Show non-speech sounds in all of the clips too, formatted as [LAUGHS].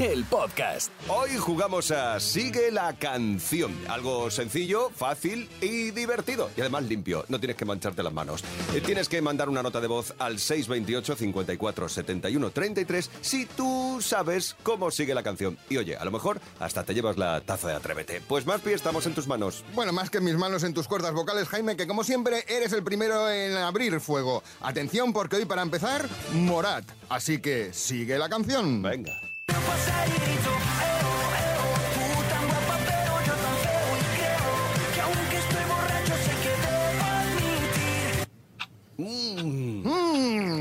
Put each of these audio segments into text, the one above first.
el podcast. Hoy jugamos a Sigue la canción. Algo sencillo, fácil y divertido. Y además limpio. No tienes que mancharte las manos. Eh, Tienes que mandar una nota de voz al 628 54 71 33 si tú sabes cómo sigue la canción. Y oye, a lo mejor hasta te llevas la taza de Atrévete. Pues más pie estamos en tus manos. Bueno, más que mis manos en tus cuerdas vocales, Jaime, que como siempre eres el primero en abrir fuego. Atención, porque hoy para empezar, Morat. Así que sigue la canción. Venga. Creo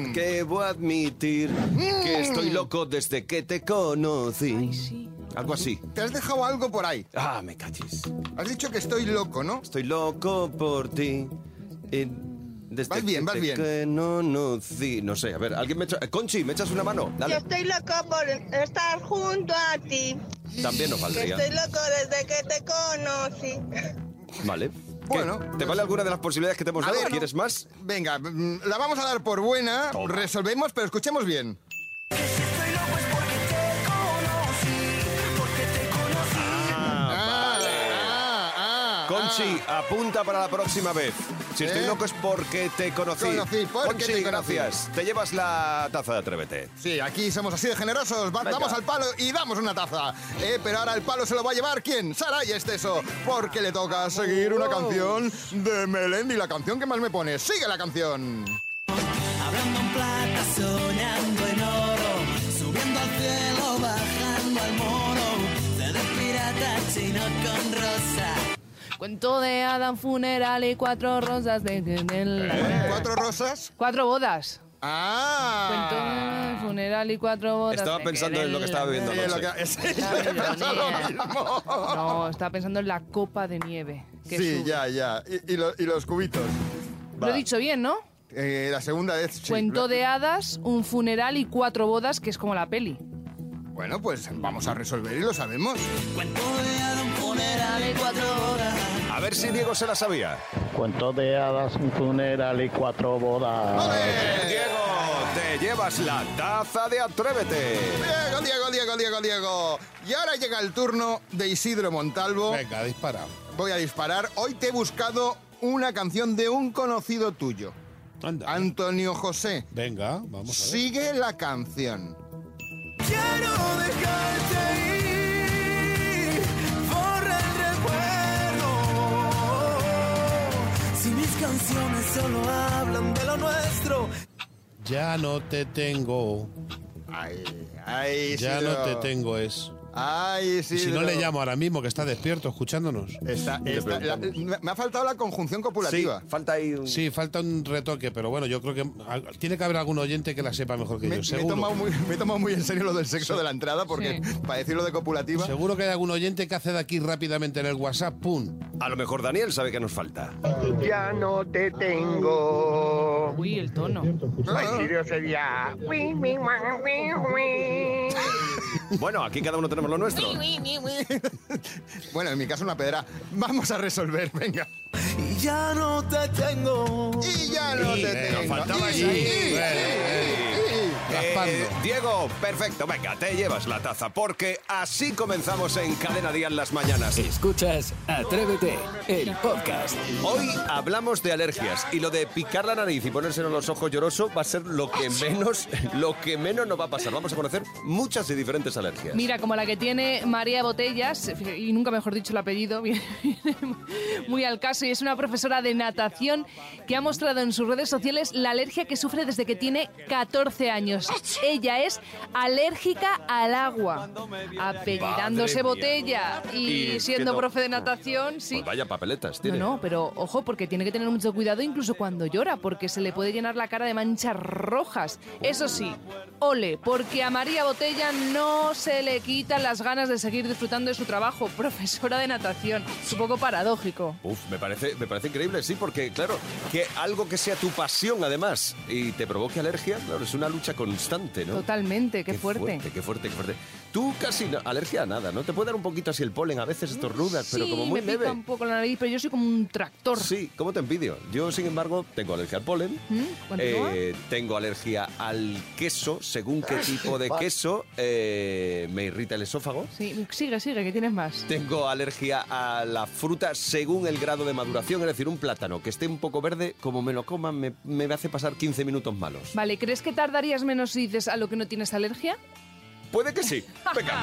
que que debo admitir Mm. Que que estoy loco desde que te conocí. sí. Algo así. Te has dejado algo por ahí. Ah, me cachis. Has dicho que estoy loco, ¿no? Estoy loco por ti. Eh, desde Vas bien, que vas bien. conocí. No sé, a ver, alguien me echa... eh, Conchi, ¿me echas una mano? Yo estoy loco por estar junto a ti. También nos Que valdría. estoy loco desde que te conocí. Vale. [LAUGHS] ¿Qué? Bueno, ¿Te vale alguna de las posibilidades que te hemos dado? ver, ¿Quieres más? Venga, mm, la vamos a dar por buena. Toma. Resolvemos, pero escuchemos bien. Ah, Conchi, apunta para la próxima vez. Si estoy ¿Eh? loco es porque te conocí. Conocí, porque Conchi, te conocí. gracias. Te llevas la taza de Atrévete. Sí, aquí somos así de generosos. Va- Venga. damos al palo y damos una taza. Eh, pero ahora el palo se lo va a llevar quién? Sara y Esteso. Porque le toca seguir una canción de Melendi. La canción que más me pone. Sigue la canción. Hablando en plata, Cuento de Adam funeral y cuatro rosas de... la- Cuatro rosas. Cuatro bodas. Cuento Ah. de funeral y cuatro bodas. Estaba pensando en lo que estaba bebiendo Sí, lo anoche. que- [LAUGHS] sí, La he pensado lo ironía. mismo. No, estaba pensando en la copa de nieve. que Sí, sube. ya, ya. Y, y lo- y los cubitos. Lo he dicho bien, ¿no? Eh, la segunda vez. sí. Cuento de hadas, un funeral y cuatro bodas, que es como la peli. Bueno, pues vamos a resolver y lo sabemos. Cuento de Adam, funeral y cuatro bodas. A ver si Diego se la sabía. Cuento de hadas, un funeral y cuatro bodas. Diego, te llevas la taza de Atrévete. Diego, Diego, Diego, Diego, Diego. Y ahora llega el turno de Isidro Montalvo. Venga, dispara. Voy a disparar. Hoy te he buscado una canción de un conocido tuyo, Anda. Antonio José. Venga, vamos a ver. Sigue la canción. Canciones solo hablan de lo nuestro, Ya no te tengo. Ay, ay, Ya no te tengo es. Ay, Y sí. si no le llamo ahora mismo, que está despierto escuchándonos. Está, está- la- me ha faltado la conjunción Sí, copulativa. falta ahí un... Sí, falta un retoque, pero bueno, yo creo que tiene que haber algún oyente que la sepa mejor que Me, yo, me he seguro. tomado muy, me he tomado muy en serio lo del sexo de la entrada, porque Sí. para decirlo de copulativa. Seguro que hay algún oyente que hace de aquí rápidamente en el WhatsApp, ¡pum! A lo mejor Daniel sabe que nos falta. Ya no te tengo. Uy, el tono. Ay, Sirio sería. "Wi, wi, wa, wi, wi". Bueno, aquí cada uno tenemos lo nuestro. [LAUGHS] Bueno, en mi caso una pedra. Vamos a resolver, venga. y ya no te tengo. Y ya no Y, te eh, tengo. nos faltaba Y- ese ahí. y- y- y- Raspando. Eh, Diego, perfecto, venga, te llevas la taza, porque así comenzamos en Cadena Día en las mañanas. Escuchas Atrévete, el podcast. Hoy hablamos de alergias y lo de picar la nariz y ponérselo en los ojos lloroso va a ser lo que menos, [LAUGHS] lo que menos nos va a pasar. Vamos a conocer muchas y diferentes alergias. Mira, como la que tiene María Botellas, y nunca mejor dicho el apellido, [LAUGHS] viene muy al caso, y es una profesora de natación que ha mostrado en sus redes sociales la alergia que sufre desde que tiene 14 años. Ella es alérgica al agua. Apellidándose botella y, Y siendo profe de natación, sí. Pues vaya papeletas No, tiene. no, pero ojo, porque tiene que tener mucho cuidado incluso cuando llora, porque se le puede llenar la cara de manchas rojas. Eso sí, ole, porque a María Botella no se le quitan las ganas de seguir disfrutando de su trabajo, [LAUGHS] profesora de natación. Es un poco paradójico. Uf, me parece, me parece increíble, sí, porque claro, que algo que sea tu pasión además y te provoque alergia, claro, es una lucha constante, ¿no? Totalmente, qué, fuerte. Qué fuerte, qué fuerte. Tú casi no- alergia a nada, ¿no? Te puede dar un poquito así el polen, a veces estornudas, pero Sí, como muy me leve. pica un poco la nariz, pero yo soy como un tractor. Sí, ¿cómo te envidio? Yo, sin embargo, tengo alergia al polen, ¿Mm? Eh, tengo alergia al queso, según qué tipo de queso eh, me irrita el esófago. Sí, sigue, sigue, que tienes más. Tengo alergia a la fruta según el grado de maduración, es decir, un plátano que esté un poco verde, como me lo coman, me, me hace pasar 15 minutos malos. Vale, ¿crees que tardarías menos si dices a lo que no tienes alergia? Puede que sí. Venga,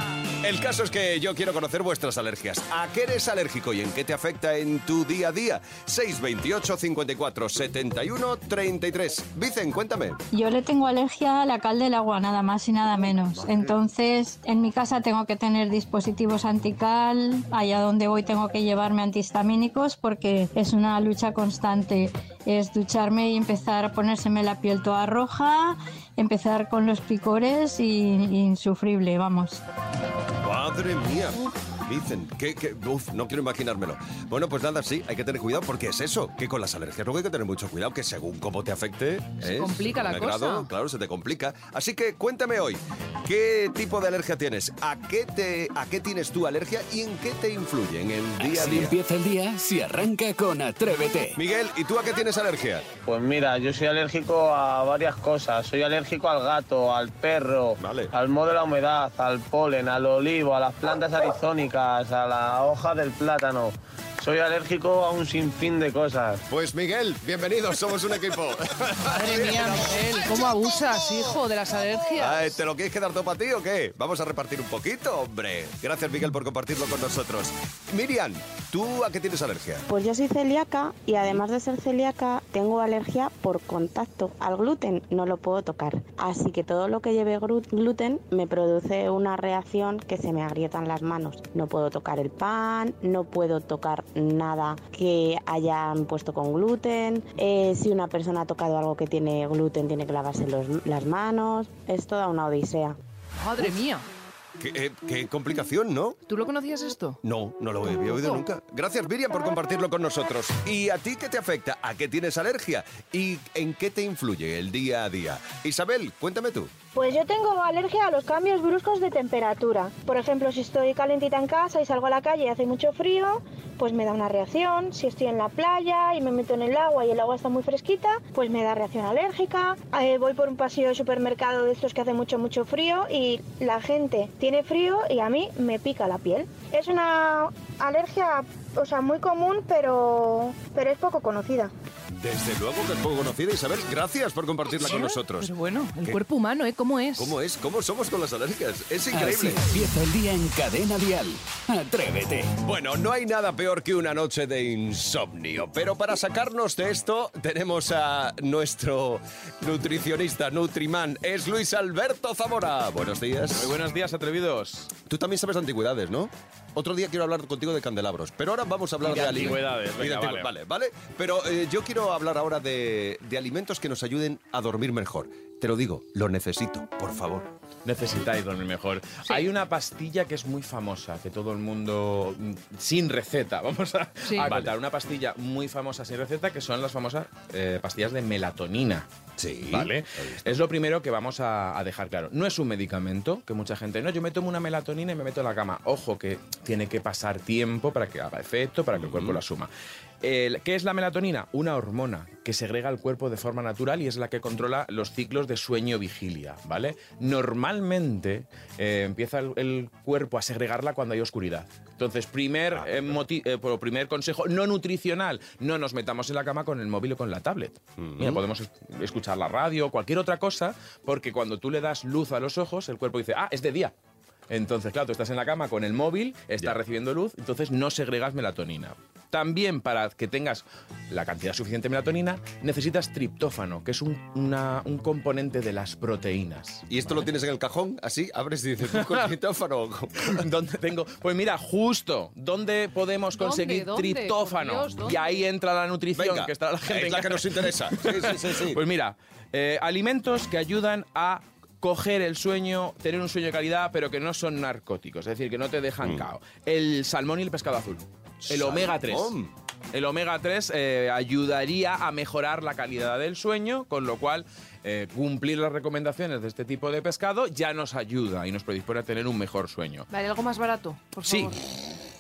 el caso es que yo quiero conocer vuestras alergias. ¿A qué eres alérgico y en qué te afecta en tu día a día? 628 54 71 33. Vicen, cuéntame. Yo le tengo alergia a la cal del agua, nada más y nada menos. Entonces, en mi casa tengo que tener dispositivos antical, allá donde voy tengo que llevarme antihistamínicos porque es una lucha constante. Es ducharme y empezar a ponérseme la piel toda roja, empezar con los picores y, insufrible, vamos. Madre mía. Dicen, que, que- uf, no quiero imaginármelo. Bueno, pues nada, sí, hay que tener cuidado porque es eso, que con las alergias luego hay que tener mucho cuidado, que según cómo te afecte, Se ¿eh? complica la cosa. claro, se te complica. Así que cuéntame hoy, ¿qué tipo de alergia tienes? ¿A qué, te, ¿A qué tienes tu alergia y en qué te influye en el día a día? empieza el día si arranca con Atrévete. Miguel, ¿y tú a qué tienes alergia? Pues mira, yo soy alérgico a varias cosas. Soy alérgico al gato, al perro, al moho de la humedad, al polen, al olivo, a las plantas arizónicas, a la hoja del plátano. Soy alérgico a un sinfín de cosas. Pues Miguel, bienvenidos, somos un equipo. [LAUGHS] Madre mía, Miguel, ¿cómo abusas, hijo, de las alergias? Ay, ¿Te lo quieres quedar todo para ti o qué? Vamos a repartir un poquito, hombre. Gracias, Miguel, por compartirlo con nosotros. Miriam, ¿tú a qué tienes alergia? Pues yo soy celíaca y además de ser celíaca tengo alergia por contacto. Al gluten no lo puedo tocar. Así que todo lo que lleve gluten me produce una reacción que se me agrietan las manos. No puedo tocar el pan, no puedo tocar nada que hayan puesto con gluten. Eh, si una persona ha tocado algo que tiene gluten tiene que lavarse los- las manos. Es toda una odisea. Madre mía, Qué, eh, qué complicación, ¿no? ¿tú lo conocías esto? No, no lo había oído nunca. Gracias, Miriam, por compartirlo con nosotros. ¿Y a ti qué te afecta? ¿A qué tienes alergia? ¿Y en qué te influye el día a día? Isabel, cuéntame tú. Pues yo tengo alergia a los cambios bruscos de temperatura. Por ejemplo, si estoy calentita en casa y salgo a la calle y hace mucho frío, pues me da una reacción. Si estoy en la playa y me meto en el agua y el agua está muy fresquita, pues me da reacción alérgica. Eh, voy por un pasillo de supermercado de estos que hace mucho, mucho frío y la gente tiene frío y a mí me pica la piel. Es una alergia, o sea, muy común, pero, pero es poco conocida. Desde luego que es poco conocida, Isabel. Gracias por compartirla con nosotros. Pero bueno, el ¿Qué? cuerpo humano, ¿eh? ¿Cómo es? ¿Cómo es? ¿Cómo somos con las alergias? Es Así increíble. empieza el día en Cadena Dial. Atrévete. Bueno, no hay nada peor que una noche de insomnio, pero para sacarnos de esto tenemos a nuestro nutricionista, Nutriman, es Luis Alberto Zamora. Buenos días. Muy buenos días, atrevidos. Tú también sabes de antigüedades, ¿no? Otro día quiero hablar contigo de candelabros, pero ahora vamos a hablar de de, antigüedades, venga, vale. vale, vale. Pero eh, yo quiero hablar ahora de, de alimentos que nos ayuden a dormir mejor. Te lo digo, lo necesito, por favor. Necesitáis dormir mejor. Hay una pastilla que es muy famosa, que todo el mundo mm, sin receta, [LAUGHS] vamos a, Sí. a Vale. contar. Una pastilla muy famosa sin receta, que son las famosas eh, pastillas de melatonina. Sí. ¿Vale? Es lo primero que vamos a, a dejar claro. No es un medicamento, que mucha gente, no, yo me tomo una melatonina y me meto en la cama. Ojo, que tiene que pasar tiempo para que haga efecto, para que el cuerpo lo asuma. ¿Qué es la melatonina? Una hormona que segrega el cuerpo de forma natural y es la que controla los ciclos de sueño-vigilia, ¿vale? Normalmente eh, empieza el, el cuerpo a segregarla cuando hay oscuridad. Entonces, primer, eh, moti- eh, por- primer consejo no nutricional, no nos metamos en la cama con el móvil o con la tablet. Mira, podemos es- escuchar la radio, cualquier otra cosa, porque cuando tú le das luz a los ojos, el cuerpo dice, ah, es de día. Entonces, claro, tú estás en la cama con el móvil, estás recibiendo luz, entonces no segregas melatonina. También para que tengas la cantidad suficiente de melatonina, necesitas triptófano, que es un, una- un componente de las proteínas. ¿Y esto lo tienes en el cajón? Así, abres y dices, ¿tú con [LAUGHS] triptófano? [LAUGHS] ¿Dónde tengo? Pues mira, justo, ¿dónde podemos conseguir ¿Dónde? triptófano? Por Dios, ¿dónde? y ahí entra la nutrición, Venga, que está la gente es la que nos interesa. [LAUGHS] Sí, sí, sí, sí. Pues mira, eh, alimentos que ayudan a coger el sueño, tener un sueño de calidad, pero que no son narcóticos, es decir, que no te dejan Mm. cao. El salmón y el pescado azul. El omega 3. Salmón. El omega 3 eh, ayudaría a mejorar la calidad del sueño, con lo cual eh, cumplir las recomendaciones de este tipo de pescado ya nos ayuda y nos predispone a tener un mejor sueño. Vale, algo más barato, por Sí, favor.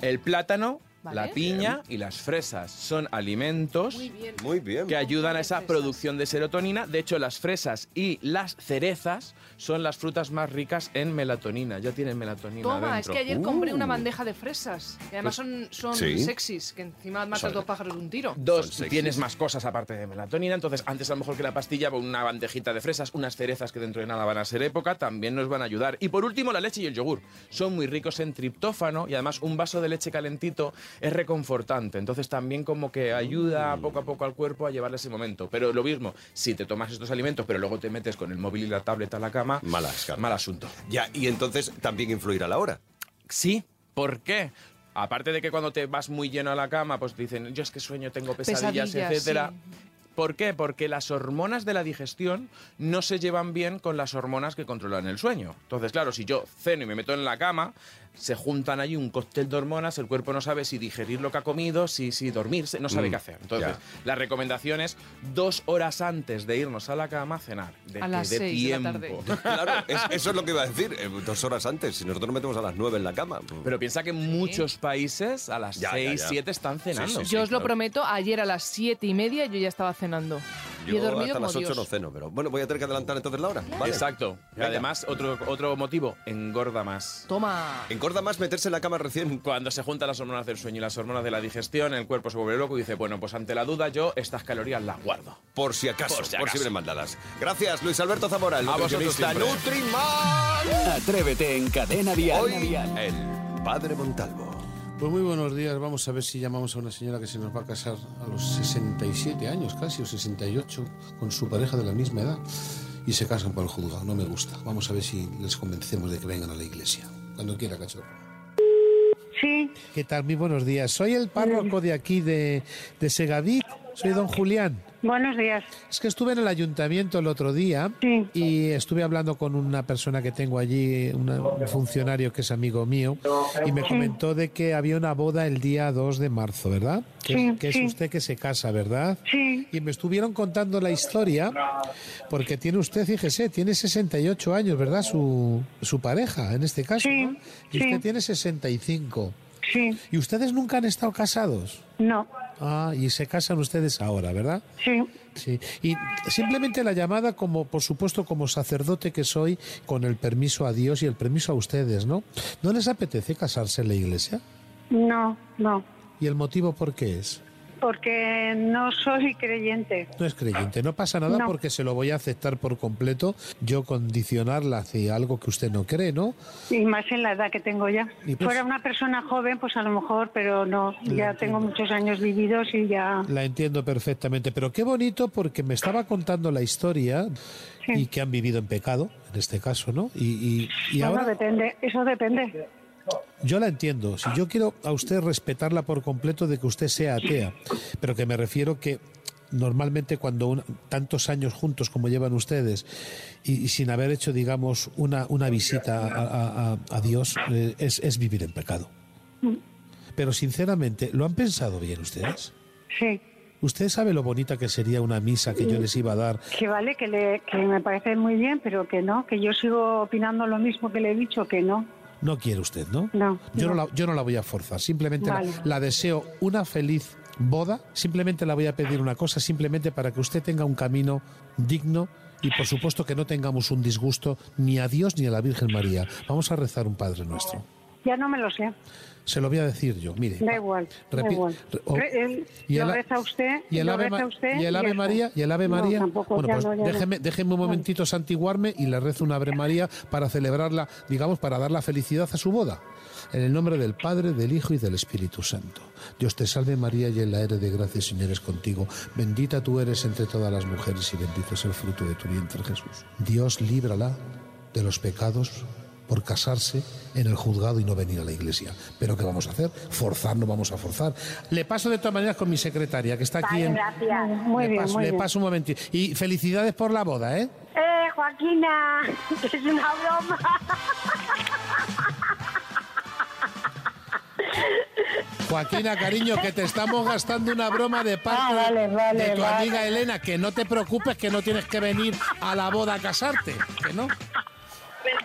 el plátano, Vale. la piña y las fresas son alimentos Muy bien. Muy bien. que ayudan a esa producción de serotonina. De hecho, las fresas y las cerezas son las frutas más ricas en melatonina. Ya tienen melatonina Toma, es dentro. que ayer compré Uh. una bandeja de fresas. Que además Pues- son, son sí. sexys, que encima matas Son- dos pájaros de un tiro. Dos, tienes más cosas aparte de melatonina, entonces antes a lo mejor que la pastilla, pues, una bandejita de fresas, unas cerezas que dentro de nada van a ser época, también nos van a ayudar. Y por último, la leche y el yogur. Son muy ricos en triptófano y además un vaso de leche calentito es reconfortante. Entonces también como que ayuda poco a poco al cuerpo a llevarle ese momento. Pero lo mismo, si te tomas estos alimentos pero luego te metes con el móvil y la tablet a la cama, Malas, claro. mal asunto. Ya, y entonces también influirá la hora. Sí, ¿por qué? Aparte de que cuando te vas muy lleno a la cama, pues te dicen, yo es que sueño, tengo pesadillas, Pesadillas, etcétera. sí. ¿Por qué? Porque las hormonas de la digestión no se llevan bien con las hormonas que controlan el sueño. Entonces, claro, si yo ceno y me meto en la cama, se juntan allí un cóctel de hormonas, el cuerpo no sabe si digerir lo que ha comido, si, si dormirse, no sabe Mm, qué hacer. Entonces, ya. la recomendación es dos horas antes de irnos a la cama cenar. De A las seis de la tiempo. tarde. [LAUGHS] Claro, es- eso es lo que iba a decir. eh, dos horas antes. Si nosotros nos metemos a las nueve en la cama. Pero piensa que en muchos países a las Ya, ya, 6, ya. 7 están cenando. yo os lo prometo, ayer a las siete y media yo ya estaba cenando. Yo dormido hasta las 8 Dios. no ceno, pero bueno, voy a tener que adelantar entonces la hora. Vale. Exacto. Y además, otro, otro motivo, engorda más. Toma. Engorda más meterse en la cama recién. Cuando se juntan las hormonas del sueño y las hormonas de la digestión, el cuerpo se vuelve loco y dice, bueno, pues ante la duda yo estas calorías las guardo. Por si acaso, Por por si acaso. vienen mandadas. Gracias, Luis Alberto Zamora, el nutricionista. Nutriman. Atrévete en Cadena Dial. Hoy, el padre Montalvo. Pues muy buenos días. Vamos a ver si llamamos a una señora que se nos va a casar a los 67 años, casi, o 68, con su pareja de la misma edad. Y se casan por el juzgado. No me gusta. Vamos a ver si les convencemos de que vengan a la iglesia. Cuando quiera, cachorro. Sí. ¿Qué tal? Muy buenos días. Soy el párroco de aquí de, de Segavic. Soy don Julián. Buenos días. Es que estuve en el ayuntamiento el otro día y estuve hablando con una persona que tengo allí, una- un funcionario que es amigo mío, y me Sí. comentó de que había una boda el día 2 de marzo, ¿verdad? Que, Sí, que es usted que se casa, ¿verdad? Sí. Y me estuvieron contando la historia, porque tiene usted, fíjese, tiene 68 años, ¿verdad? Su, su pareja, en este caso. Y usted tiene 65. Sí. ¿Y ustedes nunca han estado casados? No. Ah, y se casan ustedes ahora, ¿verdad? Sí. Sí. Y simplemente la llamada como, por supuesto, como sacerdote que soy, con el permiso a Dios y el permiso a ustedes, ¿no? ¿No les apetece casarse en la iglesia? No, no. ¿Y el motivo por qué es? Porque no soy creyente. No es creyente, no pasa nada No. porque se lo voy a aceptar por completo, yo condicionarla hacia algo que usted no cree, ¿no? Y más en la edad que tengo ya. Pues- Fuera una persona joven, pues a lo mejor, pero no. Ya tengo muchos años vividos y ya. La entiendo perfectamente, pero qué bonito porque me estaba contando la historia y que han vivido en pecado, en este caso, ¿no? Y, y- y Bueno, ahora depende. Eso depende. Yo la entiendo. Si yo quiero a usted respetarla por completo de que usted sea atea, pero que me refiero que normalmente cuando un- tantos años juntos como llevan ustedes y, y sin haber hecho, digamos, una, una visita a, a- a- a Dios, eh, es, es vivir en pecado. Pero sinceramente, ¿lo han pensado bien ustedes? Sí. ¿Usted sabe lo bonita que sería una misa que yo les iba a dar? Que vale, que, le, que me parece muy bien, pero que no. Que yo sigo opinando lo mismo que le he dicho, que no. No quiere usted, ¿no? No. Yo no, no. la, yo no la voy a forzar, simplemente la, deseo una feliz boda, simplemente la voy a pedir una cosa, simplemente para que usted tenga un camino digno y por supuesto que no tengamos un disgusto ni a Dios ni a la Virgen María. Vamos a rezar un Padre nuestro. Ya no me lo sé. Se lo voy a decir yo, mire. Da igual, da igual. o- el- y el lo reza usted, Y el Ave, usted y el Ave María, y el Ave No, María. tampoco, bueno, pues no, no. déjeme, déjeme un momentito santiguarme y le rezo una Ave María para celebrarla, digamos, para dar la felicidad a su boda. En el nombre del Padre, del Hijo y del Espíritu Santo. Dios te salve María, llena eres de gracia, Señor es contigo. Bendita tú eres entre todas las mujeres y bendito es el fruto de tu vientre Jesús. Dios líbrala de los pecados por casarse en el juzgado y no venir a la iglesia. Pero ¿qué vamos a hacer? Forzar, no vamos a forzar. Le paso de todas maneras con mi secretaria, que está aquí en... Gracias. Muy le bien, paso, muy le bien. paso un momentito. Y felicidades por la boda, ¿eh? Eh, Joaquina, [LAUGHS] es una broma. Joaquina, cariño, que te estamos gastando una broma de parte Ah, vale, vale, de tu vale. amiga Elena, que no te preocupes, que no tienes que venir a la boda a casarte, que no.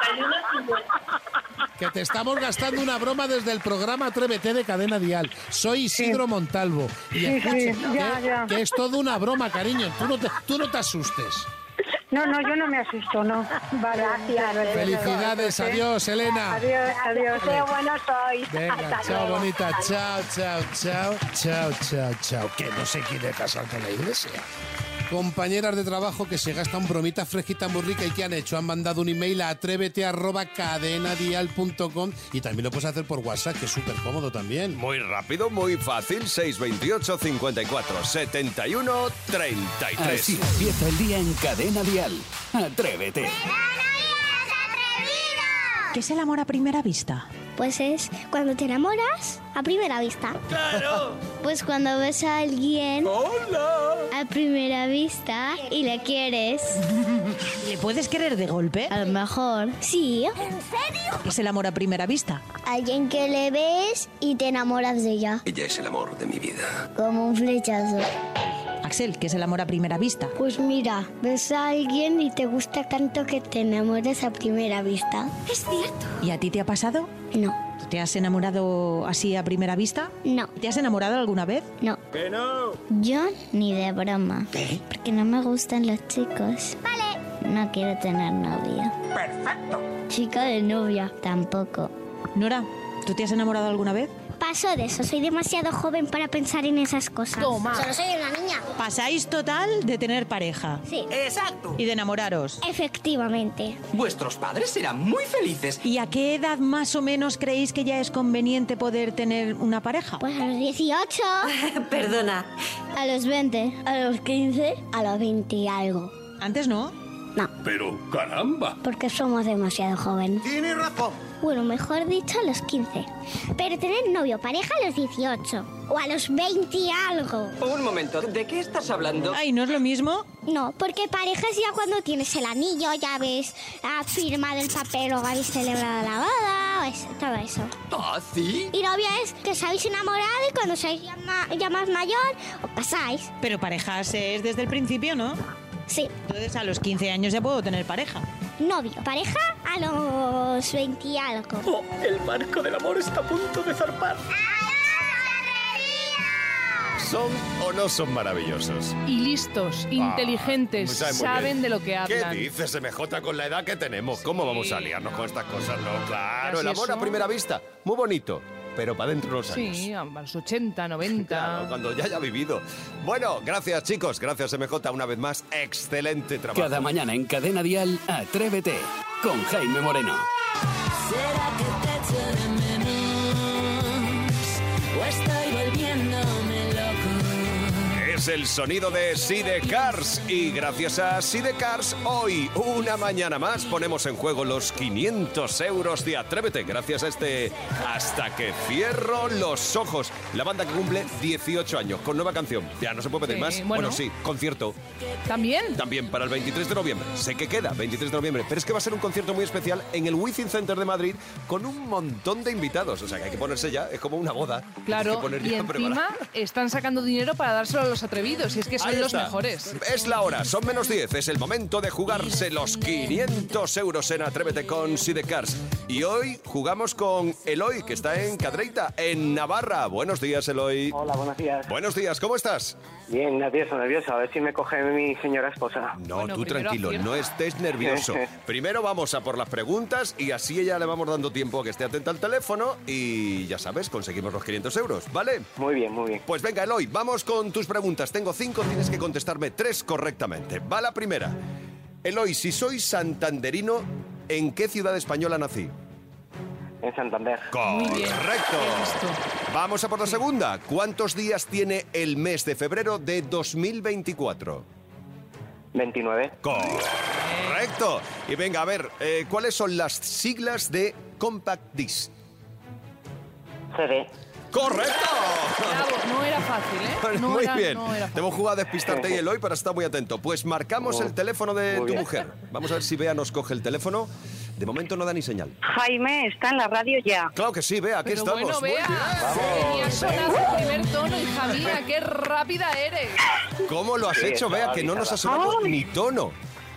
[LAUGHS] Que te estamos gastando una broma desde el programa Atrévete de Cadena Dial. Soy Isidro Montalvo. Y Sí, escucha, sí, ya, que, ya. que es todo una broma, cariño. Tú no te, tú no te asustes. No, no, yo no me asusto, no. Vale, gracias. Felicidades, adiós, Elena. Adiós, adiós. Qué bueno sois. Venga, Hasta chao, luego. bonita. Chao, chao, chao. Chao, chao, chao. Que no se quiere casar con la iglesia. Compañeras de trabajo que se gastan bromitas fresquitas muy ricas y que han hecho, han mandado un email a atrévete arroba cadenadial.com y también lo puedes hacer por WhatsApp, que es súper cómodo también. Muy rápido, muy fácil. 628 54 71 33. Así empieza el día en Cadena Dial. Atrévete. ¿Qué es el amor a primera vista? Pues es cuando te enamoras a primera vista. ¡Claro! [LAUGHS] Pues cuando ves a alguien a primera vista y le quieres. [LAUGHS] ¿Le puedes querer de golpe? A lo mejor. Sí. ¿En serio? ¿Qué es el amor a primera vista? Alguien que le ves y te enamoras de ella. Ella es el amor de mi vida. Como un flechazo. Axel, ¿qué es el amor a primera vista? Pues mira, ves a alguien y te gusta tanto que te enamoras a primera vista. Es cierto. ¿Y a ti te ha pasado? No. ¿Tú ¿Te has enamorado así a primera vista? No. ¿Te has enamorado alguna vez? No. Que no. Yo ni de broma. Porque no me gustan los chicos. Vale. No quiero tener novia. Perfecto. Chica de novia. Tampoco. Nora, ¿tú te has enamorado alguna vez? Paso de eso. Soy demasiado joven para pensar en esas cosas. Toma. Solo soy una niña. Pasáis total de tener pareja. Sí. Exacto. Y de enamoraros. Efectivamente. Vuestros padres serán muy felices. ¿Y a qué edad más o menos creéis que ya es conveniente poder tener una pareja? Pues a los 18. [LAUGHS] Perdona. A los 20. A los 15. A los 20 y algo. ¿Antes no? No. Pero caramba. Porque somos demasiado jóvenes. Tienes razón. Bueno, mejor dicho, a los 15. Pero tener novio, pareja a los 18. O a los 20 y algo. Un momento, ¿de qué estás hablando? Ay, ¿no es lo mismo? No, porque pareja es ya cuando tienes el anillo, ya ves, has firmado el papel o habéis celebrado la boda, o eso, todo eso. ¿Ah, sí? Y novia es que os habéis enamorado y cuando sois ya, ma- ya más mayor, os casáis. Pero parejas es desde el principio, ¿no? Sí. Entonces a los 15 años ya puedo tener pareja. Novio, pareja a los 20 y algo. Oh, el barco del amor está a punto de zarpar. ¿Son o no son maravillosos? Y listos, inteligentes, pues saben de lo que hablan. ¿Qué dices, MJ, con la edad que tenemos? ¿Cómo vamos a liarnos con estas cosas? No, claro, Así el amor a primera vista, muy bonito, pero para dentro de los años. Sí, a los 80, 90. Claro, cuando ya haya vivido. Bueno, gracias chicos, gracias MJ una vez más, excelente trabajo. Cada mañana en Cadena Dial, Atrévete con Jaime Moreno. ¿Será que Es el sonido de Sidecars y gracias a Sidecars hoy, una mañana más, ponemos en juego los 500 euros de Atrévete gracias a este Hasta que cierro los ojos. La banda que cumple 18 años con nueva canción. Ya no se puede pedir Sí, más. bueno. bueno, sí, concierto ¿También? También para el 23 de noviembre. Sé que queda, 23 de noviembre. Pero es que va a ser un concierto muy especial en el Wizzing Center de Madrid con un montón de invitados. O sea que hay que ponerse ya, es como una boda. Claro, y encima están sacando dinero para dárselo a los atrevidos, y es que son Ahí los está. mejores. Es la hora, son menos 10, es el momento de jugarse los 500 euros en Atrévete con Sidecars. Y hoy jugamos con Eloy, que está en Cadreita, en Navarra. Buenos días, Eloy. Hola, buenos días. Buenos días, ¿cómo estás? Bien, nervioso, nervioso. A ver si me coge mi señora esposa. No, tú tranquilo, no estés nervioso. [LAUGHS] Primero vamos a por las preguntas y así ella le vamos dando tiempo a que esté atenta al teléfono y ya sabes, conseguimos los 500 euros, ¿vale? Muy bien, muy bien. Pues venga, Eloy, vamos con tus preguntas. Tengo cinco, tienes que contestarme tres correctamente. Va la primera. Eloy, si soy santanderino, ¿en qué ciudad española nací? En Santander. Correcto. Vamos a por la segunda. ¿Cuántos días tiene el mes de febrero de 2024? 29. Correcto. Y venga, a ver, eh, ¿cuáles son las siglas de Compact Disc? CD. ¡Correcto! Bravo, no era fácil, ¿eh? No muy era- bien. no era Te hemos jugado a despistarte y Eloy para estar muy atento. Pues marcamos el teléfono de Muy tu bien. mujer. Vamos a ver si Bea nos coge el teléfono. De momento no da ni señal. Jaime está en la radio ya. Claro que sí, Bea, aquí Pero estamos. bueno, Muy vea, bien. tenía sonado el primer tono, hija mía, qué rápida eres. ¿Cómo lo has Sí, hecho, Bea? Que no nos ha avisada. sonado ni tono.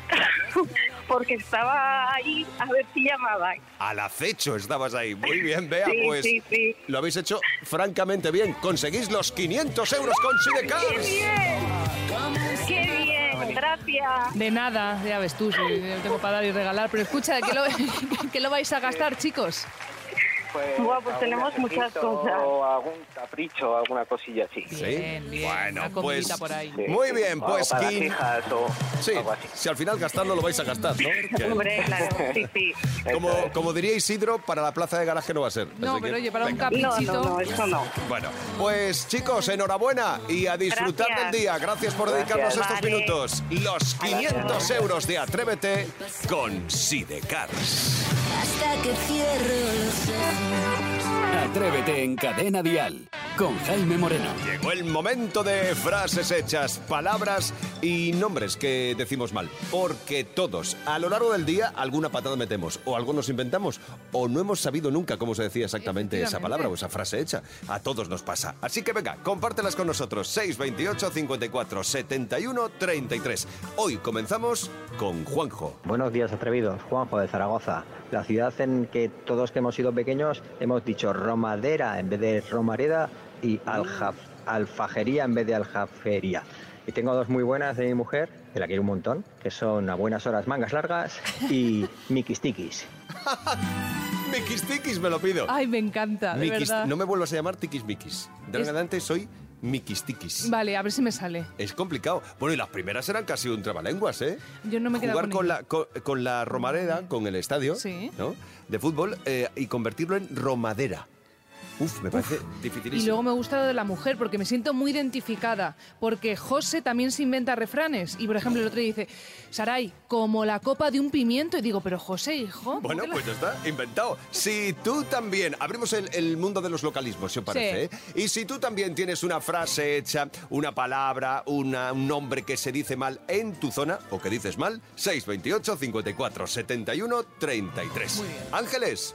[LAUGHS] Porque estaba ahí a ver si llamaba. Al acecho estabas ahí. Muy [LAUGHS] bien, Bea, Sí, pues sí, sí. lo habéis hecho francamente bien. Conseguís los 500 euros con Sidecars. ¡Qué bien! ¡Qué bien! Gracias. De nada, ya ves tú, si tengo para dar y regalar. Pero escucha, ¿qué lo, [LAUGHS] qué lo vais a gastar, chicos? [LAUGHS] Pues, Buah, pues tenemos muchas cosas. O algún capricho, alguna cosilla así. ¿Sí? bien. Bueno, Una pues por ahí. Sí, muy bien, O pues para las quin- hijas o Sí, algo así. si al final gastarlo lo vais a gastar, ¿no? [LAUGHS] Hombre, claro, sí, sí. Como, como diría Isidro, para la plaza de garaje no va a ser. No, Así que, pero oye, para un venga. Caprichito. no, no, eso no. Bueno, pues chicos, enhorabuena y a disfrutar Gracias. del día. Gracias por dedicarnos Gracias. estos Vale. minutos. Los 500 euros de Atrévete con Sidecars. Hasta que cierro los ojos. Atrévete en Cadena Dial con Jaime Moreno. Llegó el momento de frases hechas, palabras y nombres que decimos mal. Porque todos, a lo largo del día, alguna patada metemos, o algo nos inventamos, o no hemos sabido nunca cómo se decía exactamente esa palabra o esa frase hecha. A todos nos pasa. Así que venga, compártelas con nosotros. 628 54 71 33. Hoy comenzamos con Juanjo. Buenos días, atrevidos. Juanjo de Zaragoza. La ciudad en que todos que hemos sido pequeños hemos dicho Romadera en vez de Romareda y aljaf- alfajería en vez de aljafería. Y tengo dos muy buenas de mi mujer, que la quiero un montón, que son a buenas horas mangas largas y [LAUGHS] miquistikis. [LAUGHS] Mikis Tikis, me lo pido. Ay, me encanta, de Mikis- verdad. no me vuelvas a llamar Tikis Mikis. De ahora en Es- adelante soy Mikis Tikis. Vale, a ver si me sale. Es complicado. Bueno, y las primeras eran casi un trabalenguas, ¿eh? Yo no me he quedado Jugar con con ella. la, con, con la Romareda, con el estadio Sí. ¿no? de fútbol, eh, y convertirlo en Romadera. Uf, me parece Y dificilísimo. luego me gusta lo de la mujer, porque me siento muy identificada. Porque José también se inventa refranes. Y por ejemplo, el otro día dice, Saray, como la copa de un pimiento. Y digo, pero José, hijo. ¿cómo Bueno, la- pues ya está, inventado. Si tú también, abrimos el, el mundo de los localismos, si os parece, Sí. ¿eh? Y si tú también tienes una frase hecha, una palabra, una- un nombre que se dice mal en tu zona, o que dices mal, 628 54 71 33. Ángeles.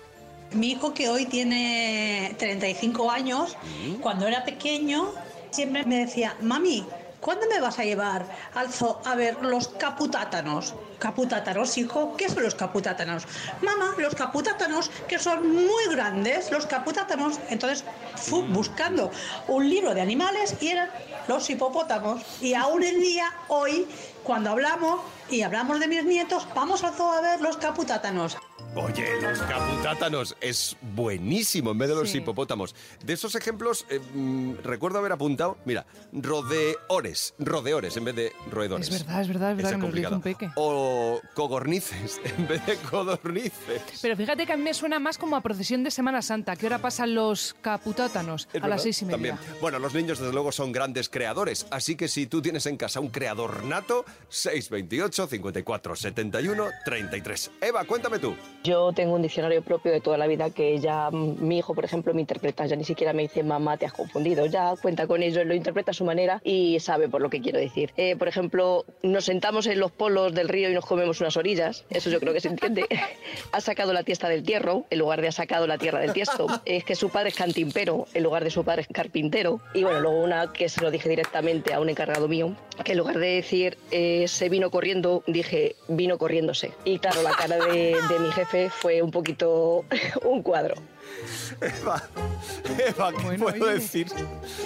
Mi hijo que hoy tiene 35 años, cuando era pequeño, siempre me decía, mami, ¿cuándo me vas a llevar al zoo a ver los caputátanos? Caputátanos, hijo, ¿qué son los caputátanos? Mamá, los caputátanos que son muy grandes, los caputátanos. Entonces fui buscando un libro de animales y eran los hipopótamos. Y aún el día, hoy, cuando hablamos y hablamos de mis nietos, vamos al zoo a ver los caputátanos. Oye, los caputátanos es buenísimo en vez de los Sí. hipopótamos. De esos ejemplos, eh, mm, recuerdo haber apuntado, mira, rodeores, rodeores en vez de roedores. Es verdad, es verdad, es verdad que nos un peque. O cogornices [LAUGHS] en vez de codornices. Pero fíjate que a mí me suena más como a procesión de Semana Santa. ¿Qué hora pasan los caputátanos? A las seis y media. También. Bueno, los niños desde luego son grandes creadores, así que si tú tienes en casa un creador nato, 628 54 71 33. Eva, cuéntame tú. Yo tengo un diccionario propio de toda la vida que ya mi hijo, por ejemplo, me interpreta. Ya ni siquiera me dice mamá, te has confundido. Ya cuenta con ello, lo interpreta a su manera y sabe por lo que quiero decir. Eh, por ejemplo, nos sentamos en los polos del río y nos comemos unas orillas. Eso yo creo que se entiende. [LAUGHS] ha sacado la tiesta del tierro en lugar de ha sacado la tierra del tiesto. Es que su padre es cantimpero en lugar de su padre es carpintero. Y bueno, luego una que se lo dije directamente a un encargado mío, que en lugar de decir eh, se vino corriendo, dije vino corriéndose. Y claro, la cara de, de mi fue un poquito [LAUGHS] un cuadro. Eva, Eva, ¿qué puedo oye. decir?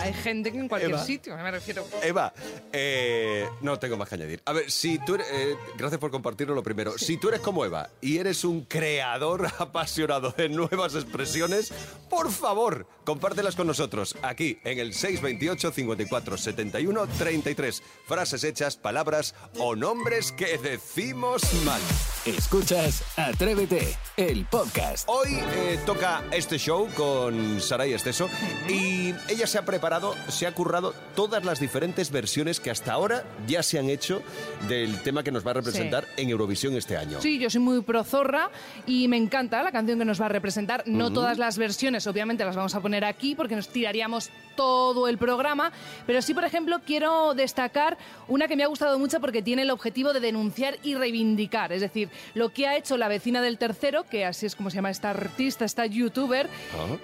Hay gente que en cualquier Eva. sitio, me refiero. Eva, eh, no tengo más que añadir. A ver, si tú eres, eh, gracias por compartirlo lo primero. Si tú eres como Eva y eres un creador [LAUGHS] apasionado de nuevas expresiones, por favor, compártelas con nosotros aquí en el 628 54 71 33. Frases hechas, palabras o nombres que decimos mal. Escuchas Atrévete, el podcast. Hoy eh, toca este show con Saray Esteso y ella se ha preparado, se ha currado todas las diferentes versiones que hasta ahora ya se han hecho del tema que nos va a representar en Eurovisión este año. Sí, yo soy muy pro zorra y me encanta la canción que nos va a representar. No todas las versiones, obviamente, las vamos a poner aquí porque nos tiraríamos todo el programa. Pero sí, por ejemplo, quiero destacar una que me ha gustado mucho porque tiene el objetivo de denunciar y reivindicar. Es decir, lo que ha hecho la vecina del tercero, que así es como se llama esta artista, esta youtuber,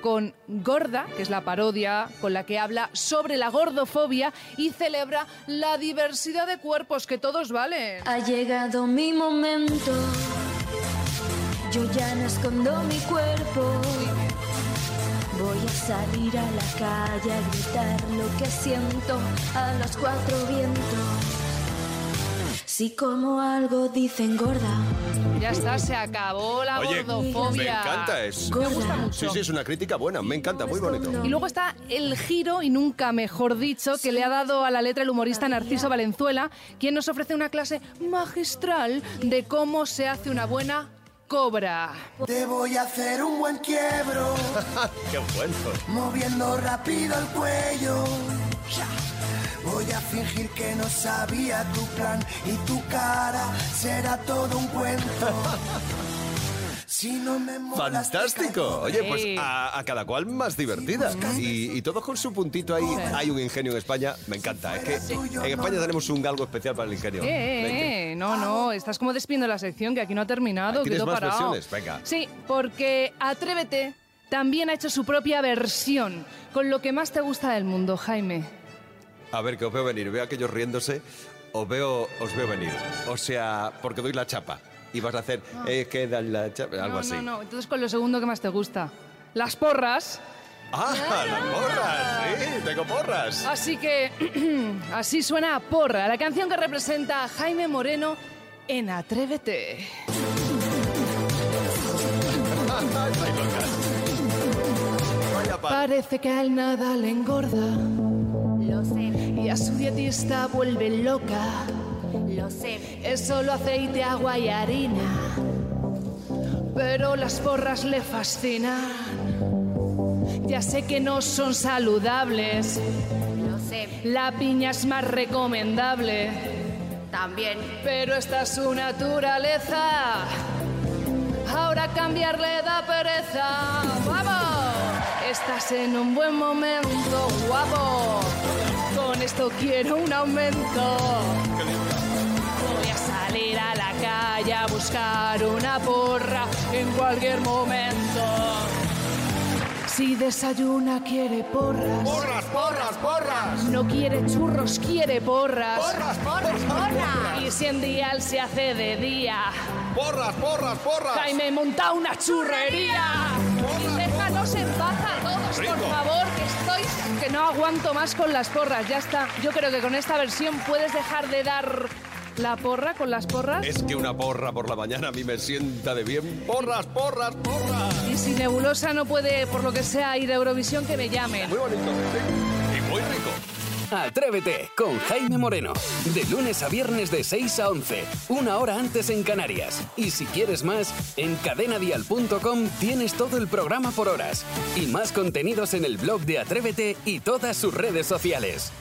con Gorda, que es la parodia con la que habla sobre la gordofobia y celebra la diversidad de cuerpos que todos valen. Ha llegado mi momento. Yo ya no escondo mi cuerpo. Voy a salir a la calle a gritar lo que siento a los cuatro vientos. Si como algo dicen gorda. Ya está, se acabó la Oye, gordofobia. me encanta es. Me gusta mucho. Sí, sí, es una crítica buena, me encanta, muy bonito. Y luego está el giro, y nunca mejor dicho, que le ha dado a la letra el humorista Narciso Valenzuela, quien nos ofrece una clase magistral de cómo se hace una buena cobra. Te voy a hacer un buen quiebro, [LAUGHS] Qué bueno. moviendo rápido el cuello. Voy a fingir que no sabía tu plan y tu cara será todo un cuento. [LAUGHS] Si no me molas, Fantástico. Oye, pues Sí. a, a cada cual más divertida. Y, y todos con su puntito ahí. Hay un ingenio en España, me encanta. Es que en España tenemos un galgo especial para el ingenio. Eh, eh, eh, no, no, estás como despidiendo la sección que aquí no ha terminado, ¿Tienes más parado. versiones? Venga. Sí, porque Atrévete también ha hecho su propia versión, con lo que más te gusta del mundo, Jaime. A ver, que os veo venir. Veo a aquellos riéndose. Os veo, os veo venir. O sea, porque doy la chapa. Y vas a hacer, eh, que dan la chapa, algo no, así. no, no, entonces con lo segundo que más te gusta. Las porras. ¡Ah, las porras! Sí, tengo porras. Así que [CLEARS THROAT] así suena Porra, la canción que representa a Jaime Moreno en Atrévete. Parece que a él nada le engorda. Lo sé. Y a su dietista vuelve loca. Lo sé. Es solo aceite, agua y harina. Pero las porras le fascinan. Ya sé que no son saludables. Lo sé. La piña es más recomendable. También. Pero esta es su naturaleza. Ahora cambiarle da pereza. ¡Vamos! Estás en un buen momento, guapo. Con esto quiero un aumento. Calle a buscar una porra en cualquier momento. Si desayuna quiere porras. ¡Porras, porras, porras! No quiere churros, quiere porras. ¡Porras, porras, porras! Y si en dial se hace de día. ¡Porras, porras, porras! Jaime monta una churrería. Y déjanos en paz a todos, Rico. por favor, que estoy que no aguanto más con las porras. Ya está. Yo creo que con esta versión puedes dejar de dar la porra con las porras. Es que una porra por la mañana a mí me sienta de bien. ¡Porras, porras, porras! Y si Nebulosa no puede, por lo que sea, ir a Eurovisión, que me llamen. Muy bonito, sí. Y muy rico. Atrévete con Jaime Moreno. De lunes a viernes de 6 a 11, una hora antes en Canarias. Y si quieres más, en cadenadial.com tienes todo el programa por horas. Y más contenidos en el blog de Atrévete y todas sus redes sociales.